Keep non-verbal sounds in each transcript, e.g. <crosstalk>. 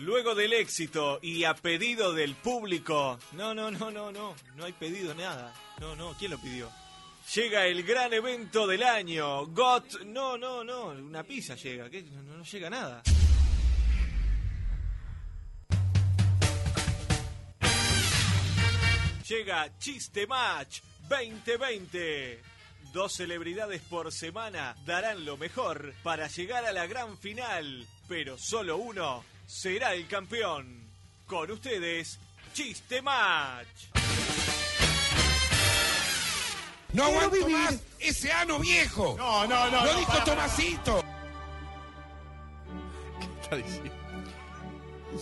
Luego del éxito y a pedido del público. No, no, no, no, no. No hay pedido nada. No, no. ¿Quién lo pidió? Llega el gran evento del año. GOT. No, no, no. Una pizza llega. No, no llega nada. Llega Chiste Match 2020. Dos celebridades por semana darán lo mejor para llegar a la gran final, pero solo uno será el campeón. Con ustedes, Chiste Match. No aguanto más ese ano viejo. No, no, no. Lo no, dijo para, Tomasito. está diciendo?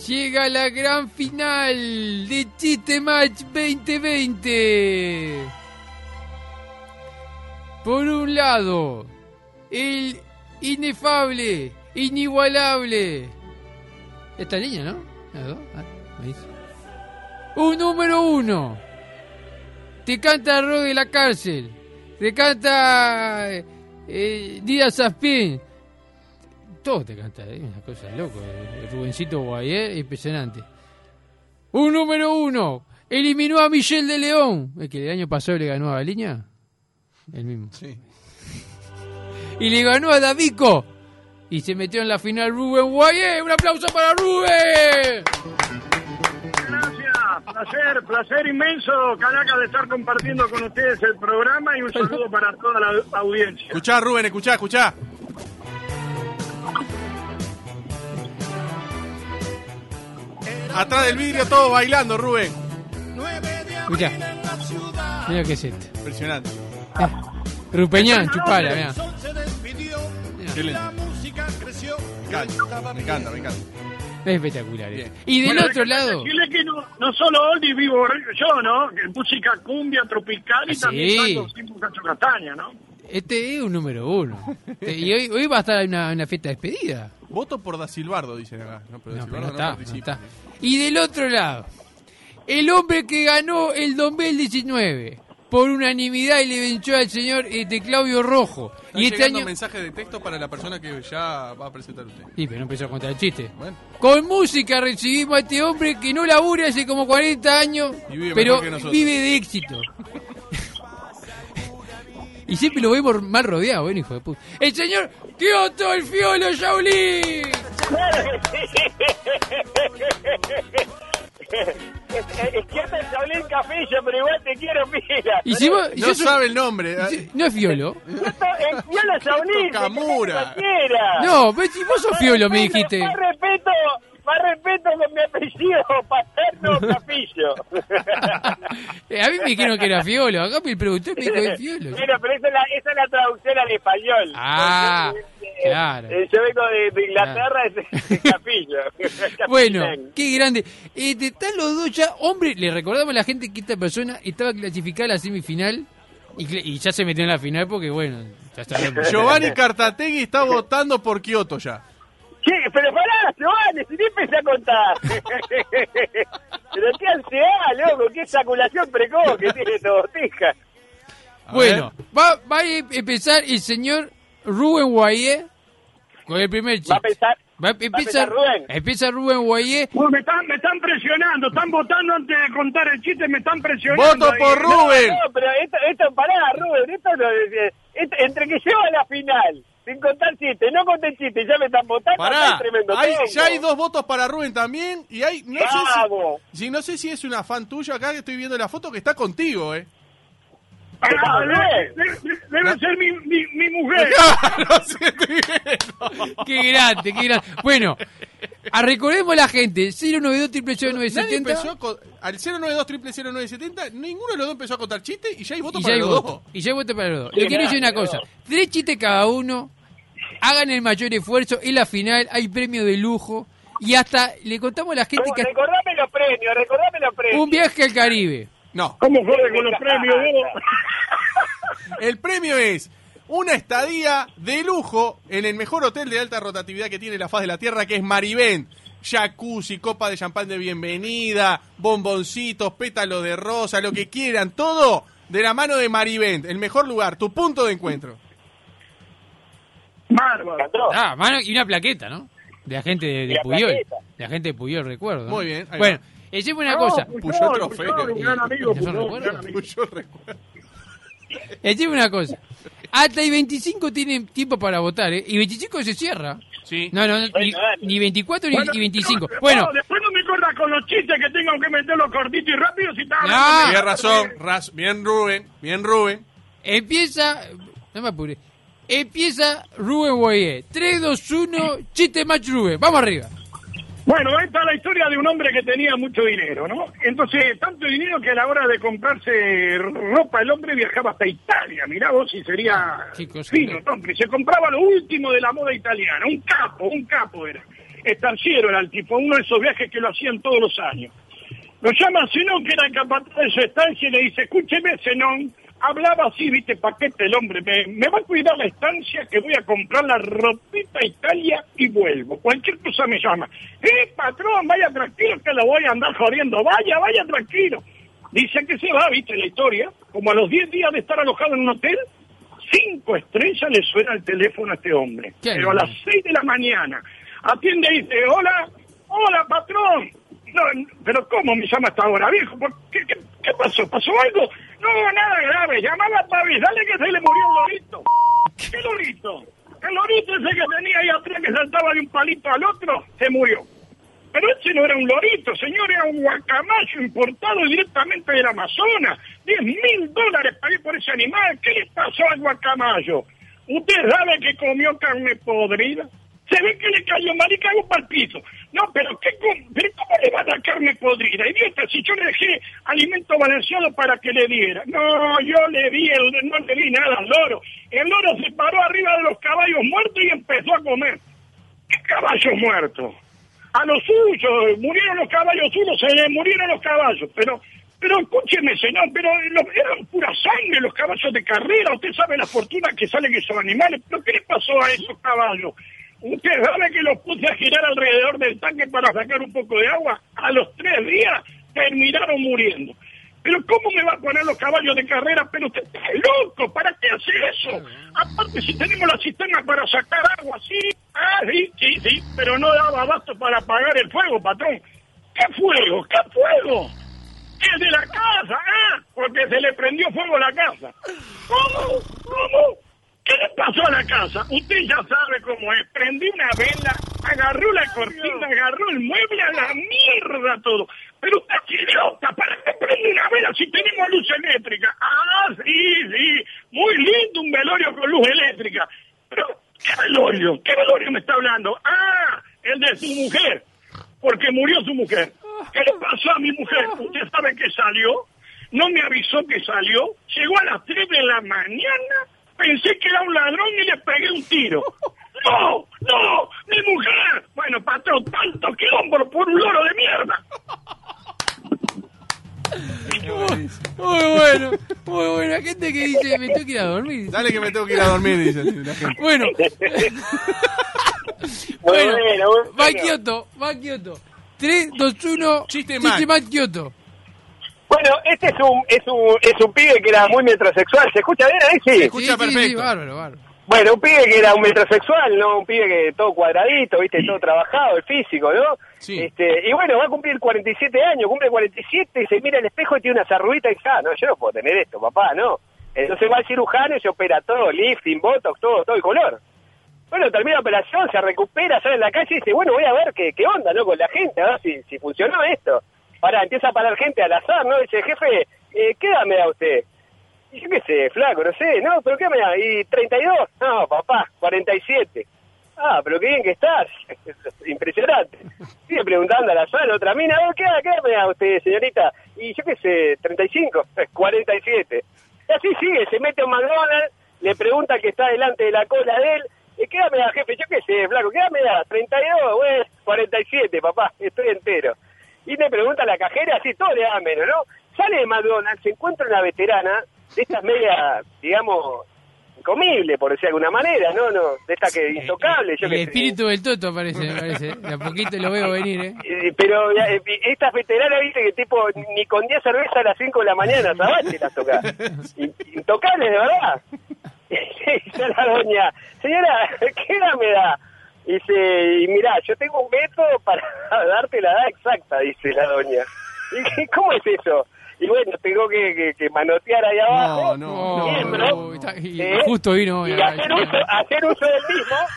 Llega la gran final de Chiste Match 2020. Por un lado, el inefable, inigualable. Esta línea, ¿no? Ah. Un número uno. Te canta Rock de la cárcel. Te canta eh, eh, Díaz Saspín. Todo te canta, es una cosa loco. eh, El Rubencito Guayé, impresionante. Un número uno. Eliminó a Michel de León. El que el año pasado le ganó a la línea. El mismo. Sí. Y le ganó a Davico. Y se metió en la final Rubén Guayé. Un aplauso para Rubén. Gracias, placer, placer inmenso, Calaca, de estar compartiendo con ustedes el programa y un saludo para toda la audiencia. Escuchá, Rubén, escuchá, escuchá. Atrás del vidrio todos bailando, Rubén. Escucha. Mira qué es esto. Impresionante. Rupeñán, chupala, mira. Qué lindo. Me encanta, me encanta, me encanta. Es espectacular. Bien. esto. Y del Bueno, otro lado. Decirle que no, no solo Oldi vivo yo, ¿no? Que música cumbia tropical y Ah, también sí. Cacho Castaña, ¿no? Este es un número uno. Este, Y hoy, hoy va a estar una, una fiesta de despedida. Voto por Da Silbardo, dicen acá. No, pero No, pero no está, no está. Y del otro lado, el hombre que ganó el 2019 por unanimidad y le venció al señor este, Claudio Rojo. Está y este año. mensaje de texto para la persona que ya va a presentar usted. Sí, pero no empezó a contar el chiste. Bueno, Con música recibimos a este hombre que no labura hace como 40 años, Y vive pero vive de éxito. <laughs> y siempre lo vemos mal rodeado, ¿ven, hijo de puta? El señor Kyoto, el fiolo Shaolin. <laughs> Es que el Saulín Cafillo, pero igual te quiero, mira. Y si vos- no yo sabe el nombre. si- no es fiolo. El fiolo Saulín, Camura. No, pero si vos sos fiolo, me dijiste. Respeto, más respeto con mi apellido <laughs> paterno Capillo. <laughs> Eh, a mí me dijeron que era fiolo. Acá el productor me dijo que es <laughs> fiolo. Bueno, pero esa es la, esa es la traducción al español. Ah, Porque, eh, claro. eh, Yo vengo de, de Inglaterra, es, es Capillo. Bueno, qué grande. Eh, te- están los dos ya. Hombre, le recordamos a la gente que esta persona estaba clasificada a la semifinal y, ya se metió en la final porque, bueno, ya sabemos. Giovanni Cartategui está votando por Kioto ya. ¿Qué? Pero pará, Giovanni, si ni empecé a contar. <laughs> pero qué ansiedad, loco, qué ejaculación precoz que tiene esta botija. Bueno, va, va a empezar el señor Rubén Guayé con el primer chiste. Va a pensar, Va va empieza, empezar Rubén. empieza Rubén Guayé. Uy, me, están, me están presionando, están votando antes de contar el chiste, me están presionando. Voto por ahí. Rubén. No, no, pero esto, esto pará, Rubén, esto, no, es- esto- entre que lleva a la final, sin contar chiste, no conté chiste, ya me están votando, Pará, hay tremendo hay- ya hay dos votos para Rubén también. Y hay, no sé si, si- no sé si es una fan tuya acá que estoy viendo la foto que está contigo, eh. Ah, debe, debe- debe ser mi, mi, mi mujer. <laughs> Claro, sí. Qué grande, qué grande. Bueno, a recordemos la gente, 092 Nadie empezó 970 a co- al 092 0970, ninguno de los dos empezó a contar chistes y ya hay votos y ya para hay los voto. dos. Y ya hay voto para los dos. Le quiero decir una cosa, tres chistes cada uno, hagan el mayor esfuerzo, en la final hay premio de lujo y hasta le contamos a la gente que Recordame los premios, recordame los premios. un viaje al Caribe. No, ¿Cómo fue con los premios? vos? <laughs> el premio es una estadía de lujo en el mejor hotel de alta rotatividad que tiene la faz de la Tierra, que es Marivent. Jacuzzi, copa de champán de bienvenida, bomboncitos, pétalos de rosa, lo que quieran, todo de la mano de Marivent, el mejor lugar, tu punto de encuentro. Bárbaro. Ah, mano, y una plaqueta, ¿no? De la gente de, de la Puyol. plaqueta. La gente de Puyol recuerdo. ¿no? Muy bien, ahí Bueno, va. decime una No, cosa. Puyol, Puyol trofeo. Puyol, un gran amigo, ¿Esos Puyol, gran amigo. Yo recuerdo. Decime una cosa. Hasta el 25 tienen tiempo para votar, ¿eh? Y 25 se cierra. Sí. No, no, no, ni, ni 24 ni, Bueno, ni 25. no, Bueno, no, después no me corras con los chistes que tengo que meterlos cortitos y rápidos y tal. No. Tienes razón, raz- bien Rubén, bien Rubén. empieza... No me apure. Empieza Rubén Boyer. 3, 2, 1, chiste match Rubén. Vamos arriba. Bueno, esta es la historia de un hombre que tenía mucho dinero, ¿no? Entonces, tanto dinero que a la hora de comprarse ropa, el hombre viajaba hasta Italia. Mirá vos si sería cosa. fino, hombre. Se compraba lo último de la moda italiana. Un capo, un capo era. Estanciero era el tipo, uno de esos viajes que lo hacían todos los años. Lo llama Zenón, que era el capataz de su estancia, y le dice, escúcheme, Zenón, hablaba así, viste, paquete el hombre, me, me va a cuidar la estancia que voy a comprar la ropita Italia y vuelvo. Cualquier cosa me llama. Eh, patrón, vaya tranquilo que lo voy a andar jodiendo. Vaya, vaya tranquilo. Dice que se va, viste la historia, como a los 10 días de estar alojado en un hotel, cinco estrellas le suena el teléfono a este hombre. ¿Qué Pero a las alegría. 6 de la mañana. Atiende y dice, hola, hola patrón. No, pero ¿cómo me llama hasta ahora, viejo? ¿Por qué, qué, qué pasó? ¿Pasó algo? No, nada grave. Llamaba para avisarle que se le murió el lorito. <laughs> ¿Qué lorito? El lorito ese que tenía ahí atrás que saltaba de un palito al otro, se murió. Pero ese no era un lorito, señor, era un guacamayo importado directamente del Amazonas. Diez mil dólares pagué por ese animal. ¿Qué le pasó al guacamayo? ¿Usted sabe que comió carne podrida? Se ve que le cayó mal y cagó para el piso. No, pero, ¿qué, ¿cómo le va a dar carne podrida? Idiota, si yo le dejé alimento balanceado para que le diera. No, yo le di, el, no le di nada al loro. El loro se paró arriba de los caballos muertos y empezó a comer. ¿Qué caballos muertos? A los suyos, murieron los caballos suyos, se le murieron los caballos, pero pero escúcheme, señor, pero eran pura sangre los caballos de carrera, usted sabe la fortuna que salen esos animales, pero ¿qué le pasó a esos caballos? Usted sabe que los puse a girar alrededor del tanque para sacar un poco de agua, a los tres días terminaron muriendo. Pero ¿cómo me va a poner los caballos de carrera? Pero usted está loco, ¿para qué hace eso? Aparte, si tenemos la cisterna para sacar agua, sí, ah, sí, sí, sí, pero no daba abasto para apagar el fuego, patrón. ¿Qué fuego? ¿Qué fuego? Es de la casa, ah, porque se le prendió fuego a la casa. ¿Cómo? ¿Cómo? ¿Qué le pasó a la casa? Usted ya sabe cómo es. Prendí una vela, agarró la cortina, agarró el mueble a la mierda todo. Pero usted es idiota, ¿para qué prende una vela si tenemos luz eléctrica? Ah, sí, sí, muy lindo un velorio con luz eléctrica. Pero, ¿qué velorio? ¿Qué velorio me está hablando? Ah, el de su mujer, porque murió su mujer. ¿Qué le pasó a mi mujer? ¿Usted sabe que salió? No me avisó que salió. Llegó a las 3 de la mañana. Pensé que era un ladrón y le pegué un tiro. <laughs> ¡No! ¡No! ¡Mi mujer! Bueno, patrón, tanto quilombo por un loro de mierda. Muy bueno, muy bueno. Hay gente que dice, me tengo que ir a dormir. Dale que me tengo que ir a dormir, dice la gente. Bueno, <laughs> Bueno, bueno, bueno, va bueno. Kioto, va Kioto. 3, 2, 1, Chiste mal. más Kioto. Bueno, este es un, es un, es un pibe que era muy metrosexual. ¿Se escucha bien ahí? Sí. escucha sí, sí, sí, perfecto. bárbaro, bárbaro. Bueno, un pibe que era un metrosexual, ¿no? Un pibe que todo cuadradito, ¿viste? Todo trabajado, el físico, ¿no? Sí. Este, y bueno, va a cumplir 47 años, cumple 47 y se mira al espejo y tiene unas arruguitas y dice, ah, no, yo no puedo tener esto, papá, no. Entonces va al cirujano y se opera todo, lifting, botox, todo, todo el color. Bueno, termina la operación, se recupera, sale en la calle y dice, bueno, voy a ver qué, qué onda, ¿no? Con la gente, a ver si, si funcionó esto. Ahora empieza a parar gente al azar, ¿no? Dice, jefe, eh, ¿qué edad me da usted? Y yo qué sé, flaco, no sé, no, pero ¿qué me da? ¿Y 32? No, papá, 47. Ah, pero qué bien que estás. <laughs> Impresionante. Sigue preguntando a la sala, otra mina, "Oh, ¿qué, ¿qué me da usted, señorita? Y yo qué sé, 35, 47. <laughs> Y así sigue, se mete a un McDonald's, le pregunta que está delante de la cola de él, "¿Y ¿qué edad me jefe? Yo qué sé, flaco, ¿qué edad me da? 32, bueno, 47, papá, <laughs> estoy entero. Y le pregunta a la cajera, así todo le da menos, ¿no? Sale de McDonald's, se encuentra una veterana, de estas media, digamos, incomible, por decir de alguna manera, ¿no? no De esta que intocable, yo El sé. espíritu del Toto aparece, me parece. De a poquito lo veo venir, ¿eh? Eh, Pero eh, estas veteranas, viste, que tipo, ni con 10 cervezas a las 5 de la mañana, ¿sabes? las toca. <laughs> In- Intocables, de verdad. <laughs> Dice la doña, señora, ¿qué edad me da? Dice, y mirá, yo tengo un método para <laughs> darte la edad exacta, dice la doña. ¿Y qué- cómo es eso? Y bueno, tengo que, que- que manotear ahí abajo. No, no, Miembro. no, está- y ¿eh? justo vino. y la- hacer uso, hacer uso del mismo. <laughs>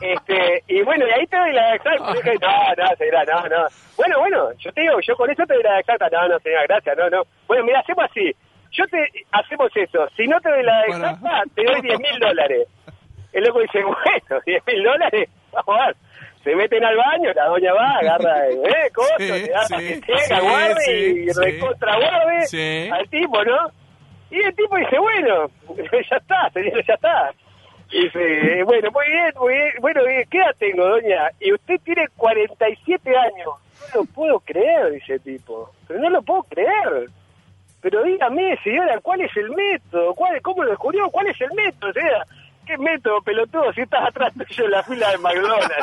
Este, y bueno, y ahí te doy la exacta. Y dije, no, no, señora, no, no. Bueno, bueno, yo te digo, yo con eso te doy la exacta. No, no, señora, gracias, no, no. Bueno, mira, hacemos así. Yo te, hacemos eso. Si no te doy la exacta, te doy 10 mil dólares. <laughs> El loco dice, <laughs> bueno, 10 mil dólares, vamos a ver. Se meten al baño, la doña va, agarra, <laughs> eh, coso, Sí, le da sí, sí, guarde y recontra guarde al tipo, ¿no? Y el tipo dice, bueno, <laughs> ya está, señor, ya está. Y dice, bueno, muy bien, muy bien. Bueno, eh, ¿qué edad tengo, doña? Y usted tiene 47 años. No lo puedo creer, dice el tipo. Pero no lo puedo creer. Pero dígame, señora, ¿cuál es el método? ¿Cuál, ¿Cómo lo descubrió? ¿Cuál es el método? ¿Qué método, pelotudo, si estás atrás tuyo en la fila de McDonald's?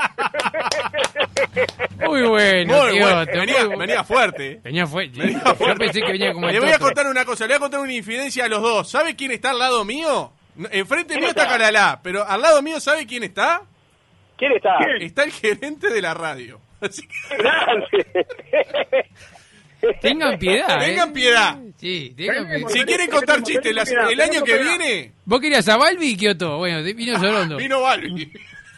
Muy bueno, Muy tío, bueno, venía, muy bueno. venía fuerte. Venía fuerte. Venía Yo fuerte. pensé que venía como Le voy a contar una cosa, le voy a contar una infidencia a los dos. ¿Sabe quién está al lado mío? Enfrente mío está Calalá, pero al lado mío, ¿sabe quién está? ¿Quién está? Está el gerente de la radio. Así que Grande. Tengan piedad, ¿eh? tengan piedad. Sí, tengan piedad. Si quieren contar chistes las- el año que viene, ¿Vos querías a Balbi y Kioto? Bueno, vino Sorondo. vino Balbi.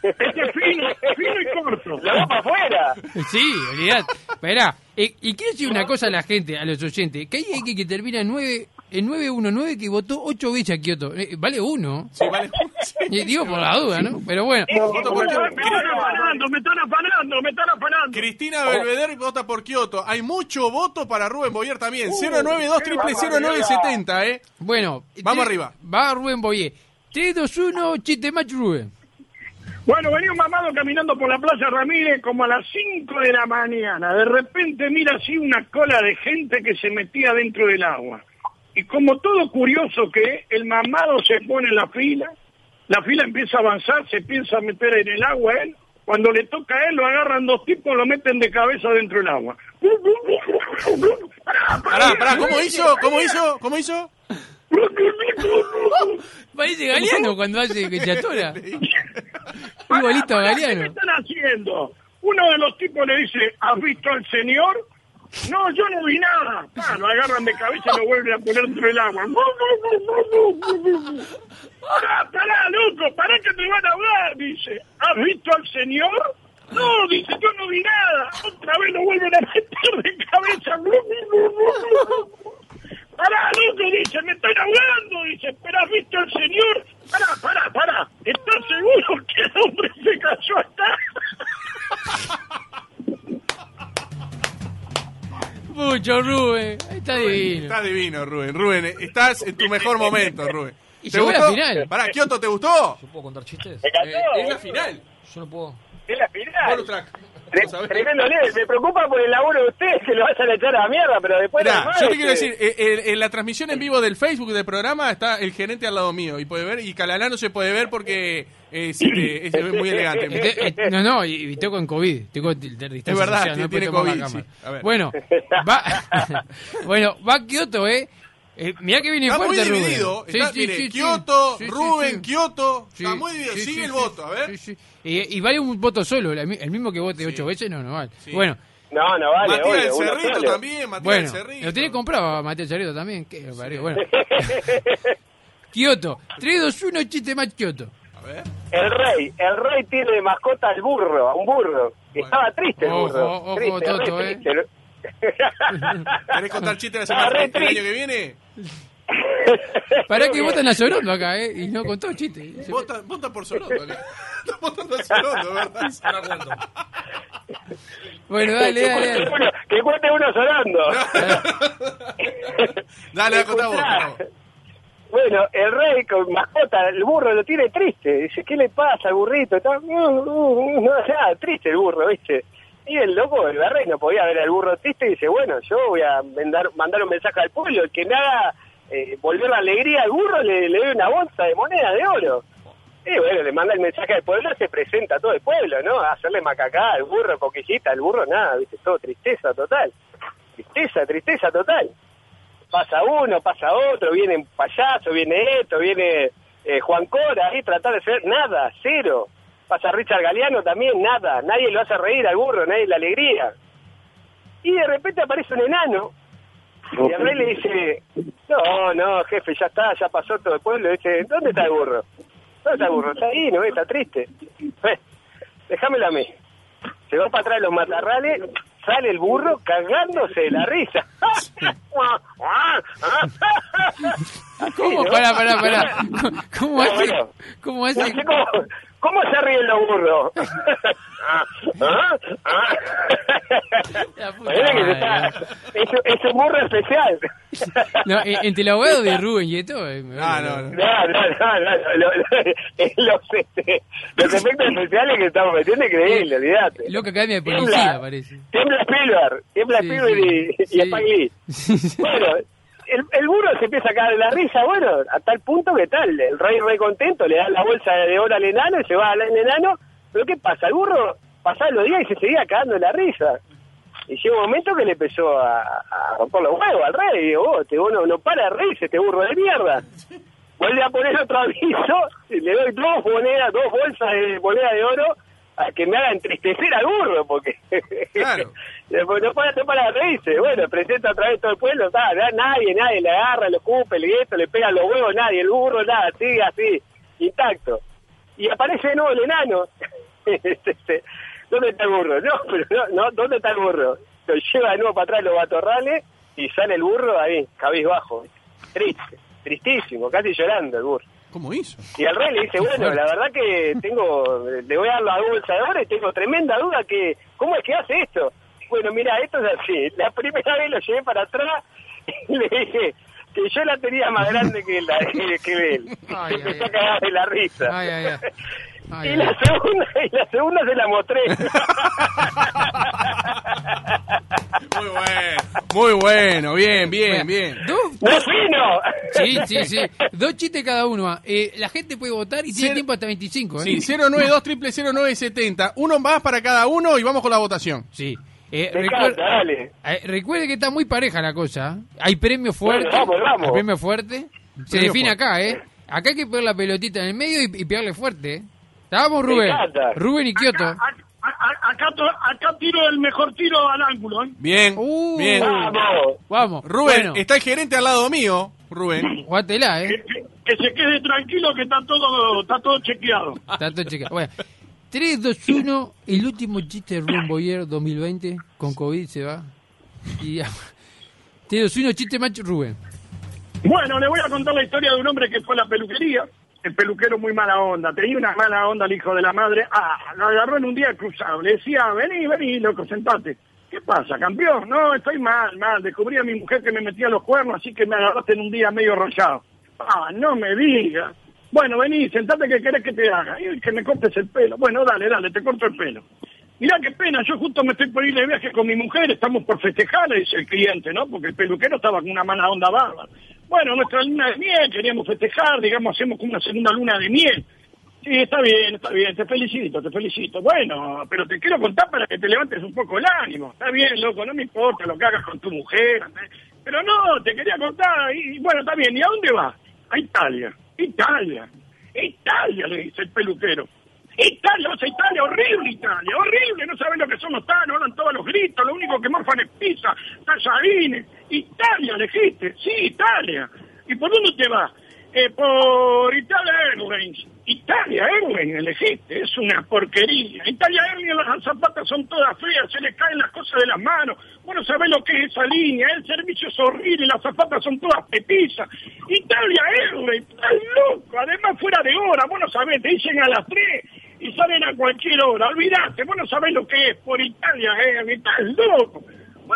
Este es fino, fino y corto. Lo va para afuera. Sí, olvidad. Esperá, eh, y quiero decir una cosa a la gente, a los oyentes, que hay alguien que termina en 9, en 919 que votó 8 veces a Kioto. Eh, vale uno. Sí, vale. Sí. <laughs> Eh, digo por la duda, ¿no? Pero bueno. Voto por Kioto. Me están afanando, me están afanando, me están afanando. Cristina Belvedere vota por Kioto. Hay mucho voto para Rubén Boyer también. 092 triple 0970, ¿eh? Bueno. Vamos arriba. Va Rubén Boyé. 3, 2, 1, chiste match Rubén. Bueno, venía un mamado caminando por la Plaza Ramírez como a las 5 de la mañana. De repente mira así una cola de gente que se metía dentro del agua. Y como todo curioso que es, el mamado se pone en la fila, la fila empieza a avanzar, se piensa meter en el agua él. Cuando le toca a él, lo agarran dos tipos, lo meten de cabeza dentro del agua. Pará, pará, ¿cómo hizo? ¿Cómo hizo? ¿Cómo hizo? Parece Galeano cuando hace atora. Igualito a ¿Qué están haciendo? Uno de los tipos le dice, ¿has visto al señor? No, yo no vi nada. Ah, lo agarran de cabeza y lo vuelven a poner dentro del agua. Pará, pará, loco, pará que te van a hablar, dice. ¿Has visto al señor? No, dice, yo no vi nada. Otra vez lo vuelven a meter de cabeza. Pará, loco, dice, me estoy ahogando, dice, pero has visto al señor. Pará, pará, pará. ¿Estás seguro que el hombre se cayó hasta? Mucho, Rubén. Está divino. Está divino, Rubén. Rubén, estás en tu mejor momento, Rubén. Y ¿Te gustó? final. Pará, Kioto, ¿te gustó? ¿Yo puedo contar chistes? Me encantó. Eh, es la final. Yo no puedo. Es la final. Bonus track. Tre-. Tremendo. Me preocupa por el laburo de ustedes que lo vayan a echar a la mierda, pero después... Mirá, normal, yo te quiero decir, eh, eh, en la transmisión en vivo del Facebook del programa está el gerente al lado mío y puede ver, y Calalá no se puede ver porque es, este, es <laughs> muy elegante. Este- eh, no, no, y, y estoy con COVID. Di- distancia Es verdad, social, no tiene COVID, sí. A ver. Bueno, <laughs> va, <laughs> bueno, va Kioto, ¿eh? Eh, mirá que viene Está muy fuerte, Rubén. dividido. Sí, Está, sí, mire, sí. Kioto, Sí, Rubén, sí. Kioto. Sí, está muy dividido. sí, Sigue sí, el voto, a ver. Sí, sí. Y, y vale un voto solo, el mismo que vote ocho veces, no, no vale. Sí. Bueno, No, no vale, Matías obvio, del Cerrito solo. también, Matías bueno, Cerrito. lo tiene comprado Matías Charito también. Qué bueno. <laughs> Kioto, 3, 2, 1, chiste más Kioto. A ver. El rey, el rey tiene de mascota al burro, a un burro. Estaba triste el Ojo, burro. ojo, triste, re Toto, eh. triste. ¿Querés contar chistes la semana el año que viene? Pará que votan a Sorondo acá, ¿eh? Y no contó chiste. Se- Vota, vota por Sorondo. acá. Está votando a Sorondo, ¿verdad? Ahora. Bueno, dale, que, dale, dale. uno, que cuente uno sonando. Dale, contá vos. Escuchá. contá vos. Bueno, el rey con mascota, el burro lo tiene triste. Dice, ¿qué le pasa al burrito? Está, no, no, no, nada, triste el burro, ¿viste? Y el loco, el rey, no podía ver al burro triste y dice, bueno, yo voy a mandar, mandar un mensaje al pueblo, el que me haga eh, volver la alegría al burro le, le doy una bolsa de moneda de oro. Y bueno, le manda el mensaje al pueblo, se presenta a todo el pueblo, ¿no? A hacerle macacá al burro, coquillita, al burro, nada, ¿viste? Todo tristeza total. Tristeza, tristeza total pasa uno, pasa otro, viene un payaso, viene esto, viene eh, Juan Cora, ahí tratar de hacer nada, cero. Pasa Richard Galeano también, nada. Nadie lo hace reír al burro, nadie la alegría. Y de repente aparece un enano. Y el rey le dice, no, no, jefe, ya está, ya pasó todo el pueblo. Dice, ¿dónde está el burro? ¿Dónde está el burro? Está ahí, ¿no? Está triste. Eh, déjamelo a mí. Se va para atrás de los matarrales, sale el burro cagándose de la risa. ¿Cómo? ¿no? Pará, pará, pará. <laughs> ¿Cómo hace? Bueno, ¿Cómo No hace? sé cómo, ¿Cómo se ríen los burros? <laughs> Ah, ah, ah. Está- es, es un burro especial. No, eh, entre el abogado de Rubén y esto. eh, Ah, no, no. No, no, no, no, lo- lo- los, este, los efectos especiales que estamos metiendo es increíble, olvídate. Loca academia de Tiembla. policía, parece. Tiembla Spielberg, tiembla Sí, Spielberg sí, y, y sí. Spike Lee. Bueno, el, el burro se empieza a caer de la risa, bueno, a tal punto que tal, el rey re contento, le da la bolsa de oro al enano y se va al enano, pero ¿qué pasa? El burro pasaba los días y se seguía cagando de la risa. Y llega un momento que le empezó a, a romper los huevos al rey, y digo, vos, este vos no, no para de reírse, este burro de mierda. Vuelve a poner otro aviso, y le doy dos monedas, dos bolsas de moneda de oro, a que me haga entristecer al burro, porque Claro. <laughs> Después no para, no para reírse. Bueno, presenta otra vez todo el pueblo, está, nadie, nadie le agarra, lo escupe, le esto, le pega los huevos, nadie, el burro, nada, sigue así, intacto. Y aparece de nuevo el enano. <laughs> Este, ¿Dónde está el burro? No, pero no, no, ¿dónde está el burro? Lo lleva de nuevo para atrás los batorrales y sale el burro ahí, cabizbajo. Triste, tristísimo, casi llorando el burro. ¿Cómo hizo? Y el rey le dice, bueno, la verdad que tengo, le voy a dar la bolsa de oro y tengo tremenda duda que, ¿cómo es que hace esto? Bueno, mira, esto es así. La primera vez lo llevé para atrás y le dije que yo la tenía más grande que, la, que, él. <laughs> Ay, Se ay, <laughs> a cagar de la risa. Ay, ay, ay. <laughs> Ay, y, la segunda, y la segunda se la mostré. Muy bueno, muy bueno, bien, bien, bien. Dos, ¡No fino! sí, sí, sí. Dos chistes cada uno. Eh, la gente puede votar y tiene tiempo hasta 25, ¿eh? Sí, 092 triple 0970. Uno más para cada uno y vamos con la votación. Sí. Eh, Me recuer- encanta, dale. eh, recuerde que está muy pareja la cosa. Hay premio fuerte. Bueno, vamos, vamos. Hay premio fuerte. Se Premio define fuerte. acá, ¿eh? Acá hay que poner la pelotita en el medio y, y pegarle fuerte, ¿eh? Vamos, Me Rubén. Rubén y Kioto. Acá, tiro el mejor tiro al ángulo, ¿eh? Bien, Uh. bien. ¡Vamos! Vamos. Rubén, Bueno, está el gerente al lado mío. Rubén. jugátela, Que, ¿eh? que- que se quede tranquilo que está todo, está todo chequeado. Está todo chequeado. Bueno, 3, 2, 1. El último chiste de Rubén Boyer 2020. Con COVID se va. Y 3, 2, 1. Chiste macho, Rubén. Bueno, le voy a contar la historia de un hombre que fue a la peluquería. El peluquero muy mala onda. Tenía una mala onda el hijo de la madre. Ah, lo agarró en un día cruzado. Le decía, vení, vení, loco, sentate. ¿Qué pasa, campeón? No, estoy mal, mal. Descubrí a mi mujer que me metía los cuernos, así que me agarraste en un día medio rollado. Ah, no me digas. Bueno, vení, sentate que querés que te haga. Y que me cortes el pelo. Bueno, dale, dale, te corto el pelo. Mirá qué pena, yo justo me estoy por ir de viaje con mi mujer, estamos por festejar, dice el cliente, ¿no? Porque el peluquero estaba con una mala onda bárbara. Bueno, nuestra luna de miel, queríamos festejar, digamos, hacemos como una segunda luna de miel. Sí, está bien, está bien, te felicito, te felicito. Bueno, pero te quiero contar para que te levantes un poco el ánimo. Está bien, loco, no me importa lo que hagas con tu mujer. Pero no, te quería contar. Y bueno, está bien, ¿y a dónde vas? A Italia. Italia. Italia, le dice el peluquero. Italia, vas a Italia, horrible Italia, horrible, no saben lo que son los tanos, hablan todos los gritos, lo único que morfan es pizza, tallarines. Italia, elegiste, sí, Italia. ¿Y por dónde te vas? Eh, por Italia Airlines. Italia Airlines elegiste, es una porquería. Italia Airlines las zapatas son todas feas, se le caen las cosas de las manos. Bueno, sabés lo que es esa línea, el servicio es horrible, las zapatas son todas pepizas. Italia Airlines, estás loco, además fuera de hora, vos no sabés, te dicen a las 3 y salen a cualquier hora, olvidate, vos no sabés lo que es por Italia Airlines, estás loco.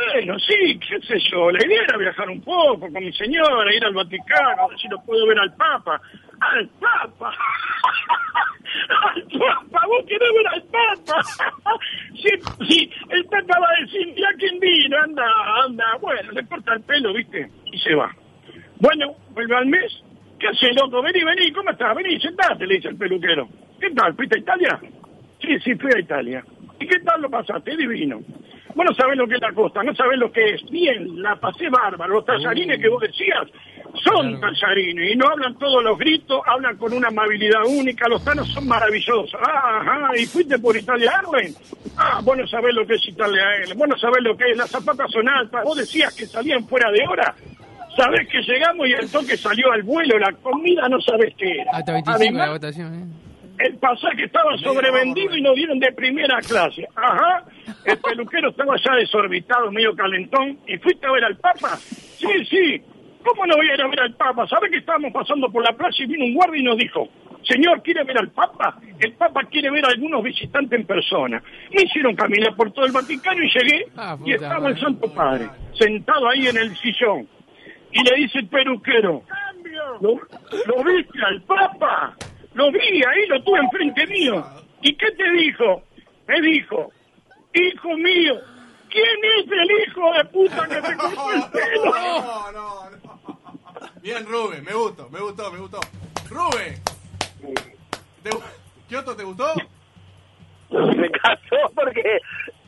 Bueno, sí, qué sé yo, la idea era viajar un poco con mi señora, ir al Vaticano, a ver si lo puedo ver al Papa. ¡Al Papa! <laughs> ¡Al Papa! ¿Vos querés ver al Papa? <laughs> sí, el Papa va a decir, ya quién vino, anda, anda. Bueno, le corta el pelo, ¿viste? Y se va. Bueno, vuelve al mes. ¿Qué hace, loco? Vení, vení, ¿cómo estás? Vení, sentate, le dice el peluquero. ¿Qué tal? ¿Fuiste a Italia? Sí, sí, fui a Italia. ¿Y qué tal lo pasaste? Divino. Vos no sabés lo que es la costa, no sabés lo que es. Bien, la pasé bárbaro. Los tallarines que vos decías son tallarines y no hablan todos los gritos, hablan con una amabilidad única, los tanos son maravillosos. Ah, ajá, y fuiste por Italia Airlines. Ah, vos no sabés lo que es Italia Airlines, vos no sabés lo que es, las zapatas son altas, vos decías que salían fuera de hora. Sabés que llegamos y el toque salió al vuelo, la comida no sabés qué era. Hasta 25 Además, la votación, ¿eh? El pasaje estaba sobrevendido y nos dieron de primera clase. Ajá. El peluquero estaba ya desorbitado, medio calentón. ¿Y fuiste a ver al Papa? Sí, sí. ¿Cómo no voy a ir a ver al Papa? ¿Sabe que estábamos pasando por la playa y vino un guardia y nos dijo, señor, ¿quiere ver al Papa? El Papa quiere ver a algunos visitantes en persona. Me hicieron caminar por todo el Vaticano y llegué Ah, y estaba el. Santo Padre, sentado ahí en el sillón. Y le dice el peluquero, ¿Lo, lo viste al Papa? Lo vi ahí, lo tuve enfrente mío. ¿Y qué te dijo? Me dijo, hijo mío, ¿quién es el hijo de puta que te cortó el pelo? <laughs> No, no, no. Bien, Rubén, me gustó, me gustó, me gustó. Rubén. ¿te gu- ¿Kioto te gustó? <laughs> Me casó porque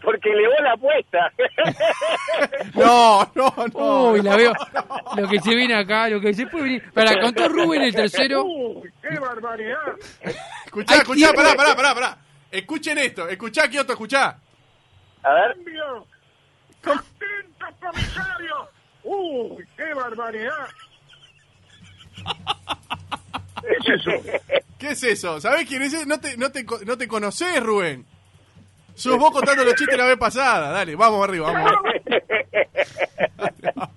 porque elevó la apuesta. <laughs> No, no, no. Uy, la veo. no. Lo que se viene acá, lo que se puede venir. Para, contó Rubén el tercero. <laughs> Uy, qué barbaridad. Escuchá, Ay, escuchá, pará, pará, pará, pará. Escuchen esto, escuchá, Kioto, escuchá. A ver, Cambio. Atento, comisario. Uy, qué barbaridad. ¿Qué es eso? ¿Qué es eso? ¿Sabés quién es? ese? No te, no te, co- no te conocés, Rubén. Sos vos contando los chistes la vez pasada. Dale, vamos arriba, vamos. <laughs>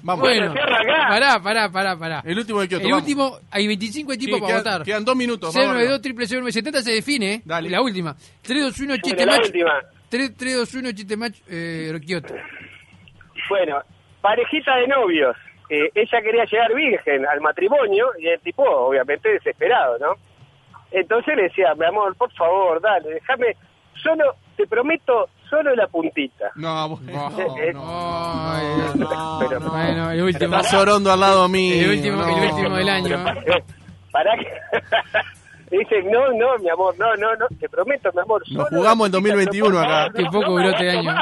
Vamos. Bueno, pará, pará, pará, pará. El último de Kioto, El vamos. último, hay 25 Sí, tipos para quedan, votar. quedan dos minutos. vamos 092 arriba. triple 0970 se define, ¿eh? Dale. La última. 321 chiste Bueno, la match. última. 3, 321 chiste match, eh, Kioto. Bueno, parejita de novios. Eh, ella quería llegar virgen al matrimonio y el tipo, obviamente, desesperado, ¿no? Entonces le decía, mi amor, por favor, dale, déjame, solo, te prometo, solo la puntita. No, bueno, Eh, no, Ay, no, pero- no. Bueno, el último. Está llorando al lado mío. El último, no, el último del no. año. Eh, <laughs> Para que... <laughs> Dice, no, no, mi amor, no, no, no, te prometo, mi amor. Nos solo jugamos en la puntita, 2021 pero por acá. Qué no- poco no duró este año.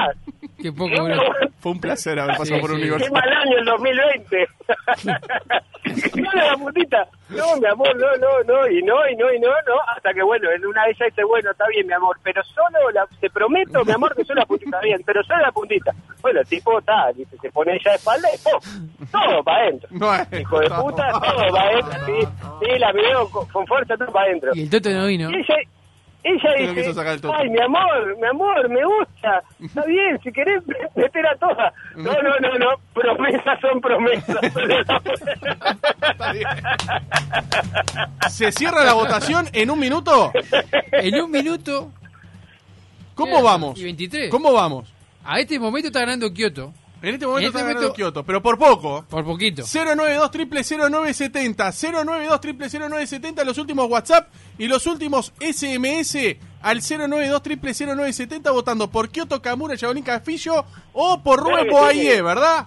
Qué poco No, duró. Fue un placer haber pasado Sí, por sí. Qué mal año el 2020. <laughs> no la putita. No, mi amor, no, no, no, y no, y no, y no, no. Hasta que, bueno, en una de ellas dice, bueno, está bien, mi amor, pero solo, la, te prometo, mi amor, que solo la puntita, bien, pero solo la puntita. Bueno, el tipo, está, dice, se pone ella de espalda y ¡pum! Todo para adentro. Hijo de puta, todo para adentro, sí. Sí, la veo con, con fuerza, todo para adentro. Y el Toto no vino. Y ella, ella dice, ay, mi amor, mi amor, me gusta. Está bien, si querés, meter a todas. <laughs> No, no, no, no, ¿Se cierra la votación en un minuto? En un minuto. ¿Cómo vamos? Y 23. ¿Cómo vamos? A este momento está ganando Kioto. En este momento En este está ganando Kioto, pero por poco. Por poquito. 092 triple 0970 092 triple 0970 los últimos WhatsApp y los últimos SMS al 092 triple 0970 votando por Kioto Kamura Yabolín Castillo o por Rubén Boaie. ¿verdad?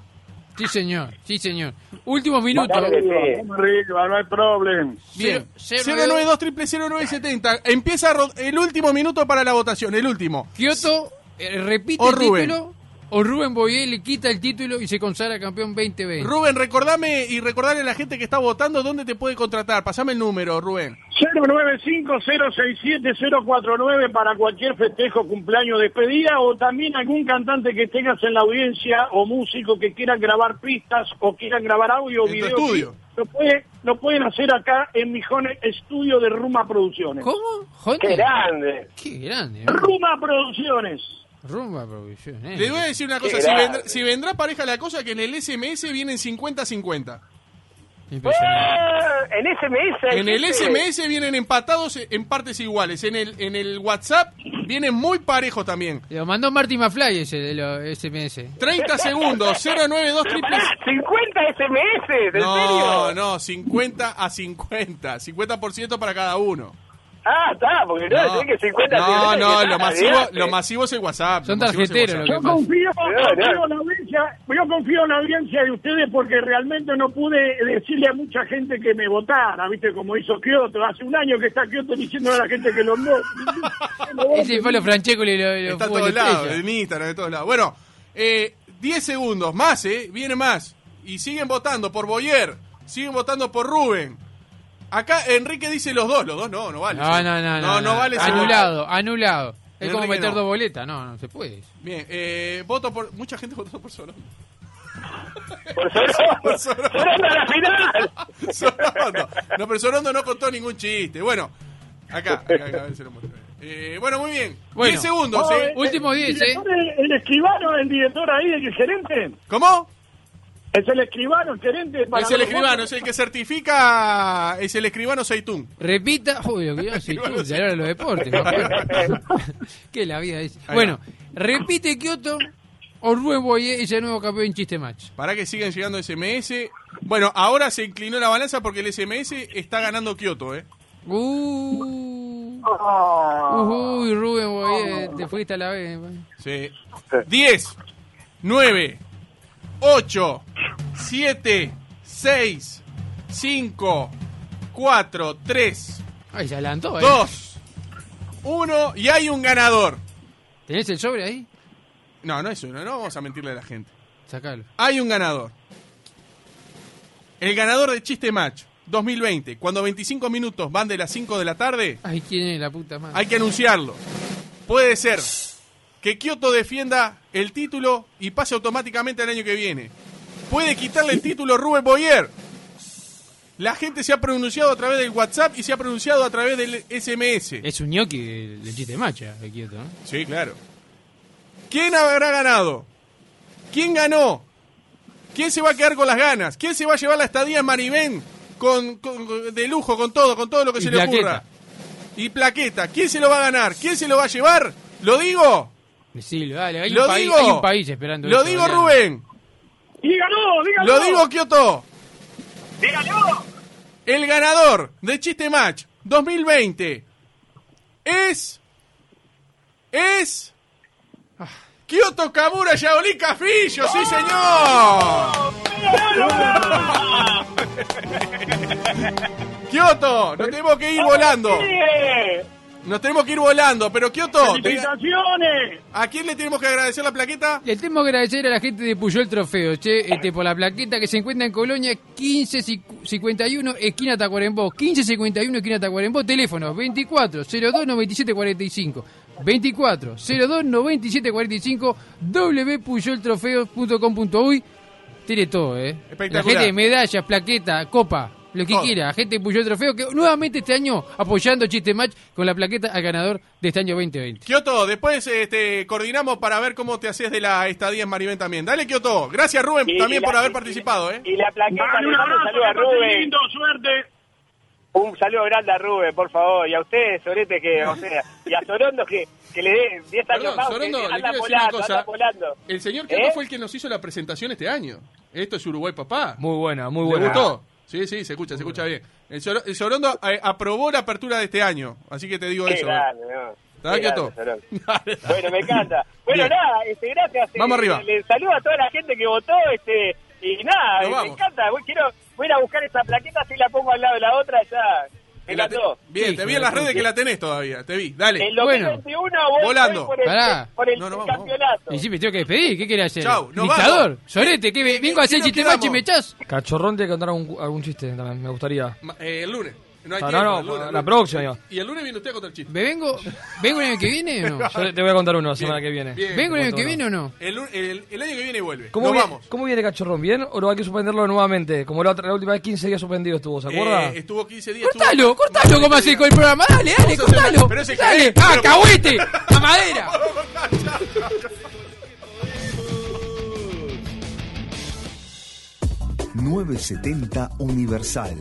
Sí, señor. Sí, señor. Último minuto. Arriba, no hay problema. Bien. 092 triple 0970 empieza ro- el último minuto para la votación, el último. Kioto eh, repite O el Rubén. título. O Rubén Boyer le quita el título y se consagra campeón 2020. Rubén, recordame y recordarle a la gente que está votando dónde te puede contratar. Pasame el número, Rubén. 095-067-049 para cualquier festejo, cumpleaños, despedida o también algún cantante que tengas en la audiencia o músico que quieran grabar pistas o quieran grabar audio o video. estudio. Lo, puede- lo pueden hacer acá en Mijone Estudio de Ruma Producciones. ¿Cómo? Qué grande. Qué grande. ¿eh? Ruma Producciones. Rumba Producción. eh. Le voy a decir una cosa, si vendrá, si vendrá pareja la cosa que en el SMS vienen 50-50. Impresionante. Ah, En SMS. En el SMS vienen empatados en partes iguales. En el, en el WhatsApp vienen muy parejos también. Lo mandó Marty McFly ese de los SMS. 30 segundos, 092 <laughs> triple... 50 SMS, ¿en No, serio? no, 50 a 50. 50% para cada uno. Ah, está, porque no, sé que 50 no, no, lo masivo, lo masivo es el WhatsApp. Son tarjeteros Yo confío, No, confío no. en la audiencia, yo confío en la audiencia de ustedes porque realmente no pude decirle a mucha gente que me votara, ¿viste? Como hizo Kioto. Hace un año que está Kioto diciendo a la gente que lo no. <laughs> Ese fue lo Francesco y lo, lo Está en fue todos la lados, en Instagram, en todos lados. Bueno, eh, 10 segundos, más, ¿eh? Viene más. Y siguen votando por Boyer. Siguen votando por Rubén. Acá Enrique dice los dos. Los dos no, no vale. No, no, no. No, no vale Anulado, anulado. Es Enrique como meter no. dos boletas. No, no se puede. Bien, eh, voto por. Mucha gente votó por Sorondo. Por Sorondo. <laughs> Sorondo a la final. <laughs> Sorondo. No, pero Sorondo no contó ningún chiste. Bueno, acá, acá, acá, a ver si lo muestro. Eh, bueno, muy bien. Bueno. 10 segundos, Oh, ¿eh? eh, Último el 10, ¿eh? director, El, el escribano, el director ahí, el gerente. ¿Cómo? Es el escribano, el gerente. para Es el escribano, votos. es el que certifica. Es el escribano Seitún. Repita. Uy, lo que yo <laughs> soy tú, de ahora los deportes. <laughs> ¿Qué la vida es? Bueno, repite Kioto o Rubén Boyer es el nuevo campeón en chiste match. Para que sigan llegando SMS. Bueno, ahora se inclinó la balanza porque el SMS está ganando Kioto, ¿eh? Uh, Ah. uy, Rubén Boyer, te fuiste a la vez. Sí. 10, 9, 8, 7, 6, 5, 4, 3, Ay, se adelantó, ¿eh? 2, 1 y hay un ganador. ¿Tenés el sobre ahí? No, no es uno, no vamos a mentirle a la gente. Sacalo. Hay un ganador. El ganador de Chiste Match 2020, cuando 25 minutos van de las 5 de la tarde, Ay, ¿quién es la puta madre? hay que anunciarlo. Puede ser que Kioto defienda el título y pase automáticamente al año que viene. Puede quitarle el título Rubén Boyer. La gente se ha pronunciado a través del WhatsApp y se ha pronunciado a través del SMS. Es un ñoqui del chiste match, eh, Kioto, ¿no? Sí, claro. ¿Quién habrá ganado? ¿Quién ganó? ¿Quién se va a quedar con las ganas? ¿Quién se va a llevar la estadía en Maribén con, con- de lujo, con todo, con todo lo que Y se le ocurra? Y plaqueta. ¿Quién se lo va a ganar? ¿Quién se lo va a llevar? ¿Lo digo? Decilo, dale, hay, Lo un, país, digo. hay un país esperando Lo esto, digo. Rubén. Dígalo, dígalo. Lo digo, Kioto. Dígalo. El ganador de Chiste Match 2020 es. Es. Kioto Kamura Yaolí Cafillo, sí señor. <laughs> Kioto, nos tenemos que ir volando. Nos tenemos que ir volando, pero Kioto, ¡Felicitaciones! ¿a quién le tenemos que agradecer la plaqueta? Le tenemos que agradecer a la gente de Puyol Trofeo, che, este, por la plaqueta que se encuentra en Colonia 1551, esquina Tacuarembó. 1551, esquina Tacuarembó. Teléfono 24 02 97 45. 24 02 97 45. www.puyoltrofeos.com.uy. Tiene todo, ¿eh? La Espectacular. gente de medallas, plaqueta, copa. Lo que Todo. quiera, gente de Puyol Trofeo, que nuevamente este año apoyando Chiste Match con la plaqueta al ganador de este año 2020. Kioto, después este, coordinamos para ver cómo te haces de la estadía en Maribén también. Dale, Kioto. Gracias, Rubén, Y- también y la- por haber y- participado, ¿eh? Y la plaqueta, Dale le un abrazo, saludo a Rubén. lindo, suerte. Un saludo grande a Rubén, por favor. Y a ustedes, Sorete, que, o sea, y a Sorondo, que, que le dé 10 años Perdón, más. Sorondo, que le anda quiero decir una cosa. anda. El señor Kioto ¿Eh? fue el que nos hizo la presentación este año. Esto es Uruguay, papá. Muy buena, muy ¿Le buena. gustó? Sí, sí, se escucha, se escucha bien. El, Sor- el Sorondo eh, aprobó la apertura de este año, así que te digo Qué eso. grande, ¿no? <laughs> Bueno, me encanta. Bueno, Bien. nada, este, gracias. Vamos eh, arriba. Le, le saludo a toda la gente que votó, este, y nada, Nos eh, me vamos. encanta. Voy, quiero, voy a buscar esta plaqueta, si la pongo al lado de la otra, ya. Me La te-. Bien, te vi en las redes que la tenés todavía, te vi. Dale. En Bueno. 2021 voy, Volando. por el, Pará. por el No, no, vamos, campeonato. Y sí, me tengo que despedir. ¿Qué quiere hacer? Chau, nos Dictador. vamos. Sorete, que ¿Qué- vengo a hacer chiste macho y me echás. Cachorrón tiene que contar algún, algún chiste también, me gustaría. Ma- eh, el lunes. No hay Ah, tiempo. no, no, el lunes, la próxima, digo. Y el lunes viene usted a contar el chiste. ¿Me vengo, vengo el año que viene o no? <laughs> Yo te voy a contar uno la semana que viene. Bien. ¿Vengo el año que viene o no? El, el- el año que viene vuelve. ¿Cómo, Nos viene, vamos. ¿Cómo viene Cachorrón? ¿Bien o lo hay que suspenderlo nuevamente? Como la, otra, la última vez 15 días suspendido estuvo, ¿se acuerda? Eh, estuvo 15 días. estuvo- Cortalo, cortalo, ¿cómo haces con el programa? Dale, dale, cortalo. pero ese Dale. ¡Ah, cahuete! ¡A madera! <laughs> 970 Universal.